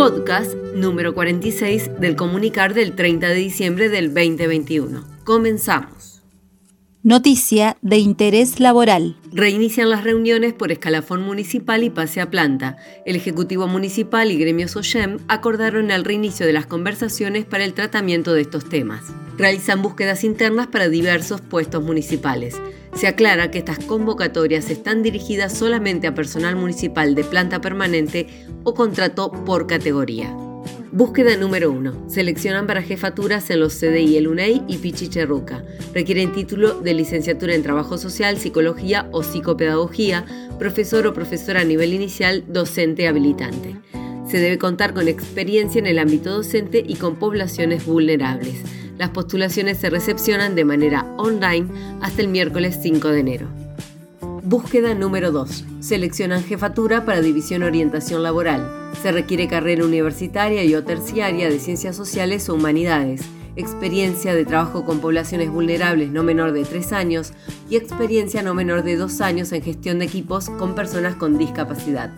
podcast número 46 del comunicar del 30 de diciembre del 2021. Comenzamos. Noticia de interés laboral. Reinician las reuniones por escalafón municipal y pase a planta. El Ejecutivo Municipal y Gremios OYEM acordaron el reinicio de las conversaciones para el tratamiento de estos temas. Realizan búsquedas internas para diversos puestos municipales. Se aclara que estas convocatorias están dirigidas solamente a personal municipal de planta permanente o contrato por categoría. Búsqueda número 1. Seleccionan para jefaturas en los CDI El UNEI y Pichicherruca. Requieren título de licenciatura en Trabajo Social, Psicología o Psicopedagogía, profesor o profesora a nivel inicial, docente habilitante. Se debe contar con experiencia en el ámbito docente y con poblaciones vulnerables. Las postulaciones se recepcionan de manera online hasta el miércoles 5 de enero. Búsqueda número 2. Seleccionan jefatura para división orientación laboral. Se requiere carrera universitaria y o terciaria de ciencias sociales o humanidades, experiencia de trabajo con poblaciones vulnerables no menor de 3 años y experiencia no menor de 2 años en gestión de equipos con personas con discapacidad.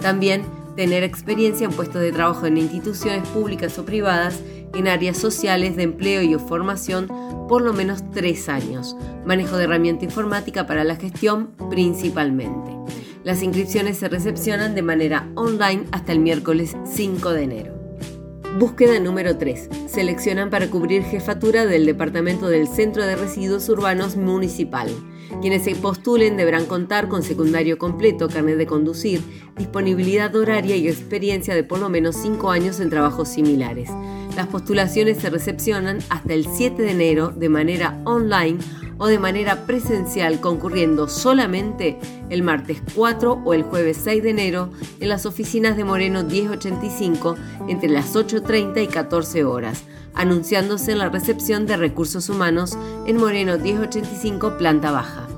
También tener experiencia en puestos de trabajo en instituciones públicas o privadas en áreas sociales de empleo y o formación por lo menos 3 años. Manejo de herramienta informática para la gestión principalmente. Las inscripciones se recepcionan de manera online hasta el miércoles 5 de enero. Búsqueda número 3. Seleccionan para cubrir jefatura del Departamento del Centro de Residuos Urbanos Municipal. Quienes se postulen deberán contar con secundario completo, carnet de conducir, disponibilidad horaria y experiencia de por lo menos 5 años en trabajos similares. Las postulaciones se recepcionan hasta el 7 de enero de manera online o de manera presencial concurriendo solamente el martes 4 o el jueves 6 de enero en las oficinas de Moreno 1085 entre las 8.30 y 14 horas, anunciándose en la recepción de recursos humanos en Moreno 1085 planta baja.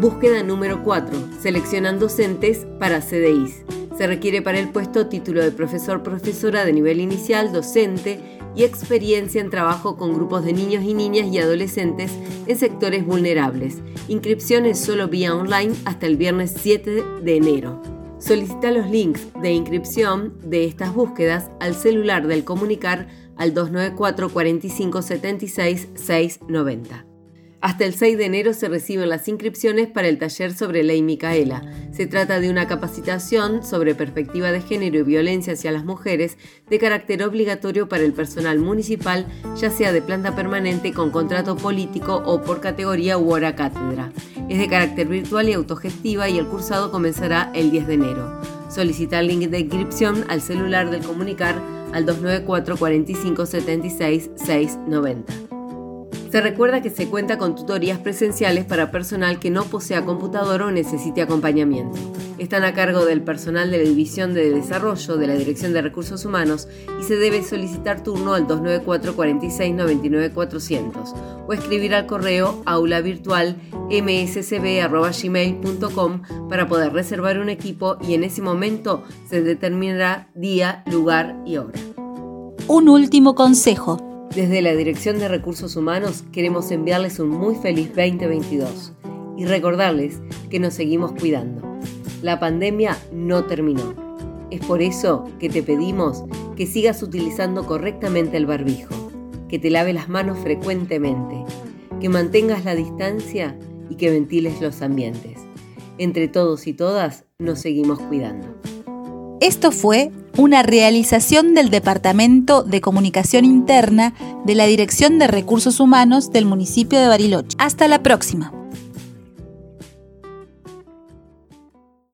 Búsqueda número 4. Seleccionan docentes para CDIs. Se requiere para el puesto título de profesor-profesora de nivel inicial, docente y experiencia en trabajo con grupos de niños y niñas y adolescentes en sectores vulnerables. Inscripciones solo vía online hasta el viernes 7 de enero. Solicita los links de inscripción de estas búsquedas al celular del comunicar al 294 45 76 690. Hasta el 6 de enero se reciben las inscripciones para el taller sobre ley Micaela. Se trata de una capacitación sobre perspectiva de género y violencia hacia las mujeres de carácter obligatorio para el personal municipal, ya sea de planta permanente con contrato político o por categoría u hora cátedra. Es de carácter virtual y autogestiva y el cursado comenzará el 10 de enero. Solicita el link de inscripción al celular del comunicar al 294 45 76 690. Se recuerda que se cuenta con tutorías presenciales para personal que no posea computadora o necesite acompañamiento. Están a cargo del personal de la División de Desarrollo de la Dirección de Recursos Humanos y se debe solicitar turno al 294 46 99 400 o escribir al correo aula virtual mscb.gmail.com para poder reservar un equipo y en ese momento se determinará día, lugar y hora. Un último consejo. Desde la Dirección de Recursos Humanos queremos enviarles un muy feliz 2022 y recordarles que nos seguimos cuidando. La pandemia no terminó. Es por eso que te pedimos que sigas utilizando correctamente el barbijo, que te lave las manos frecuentemente, que mantengas la distancia y que ventiles los ambientes. Entre todos y todas nos seguimos cuidando. Esto fue una realización del Departamento de Comunicación Interna de la Dirección de Recursos Humanos del municipio de Bariloche. Hasta la próxima.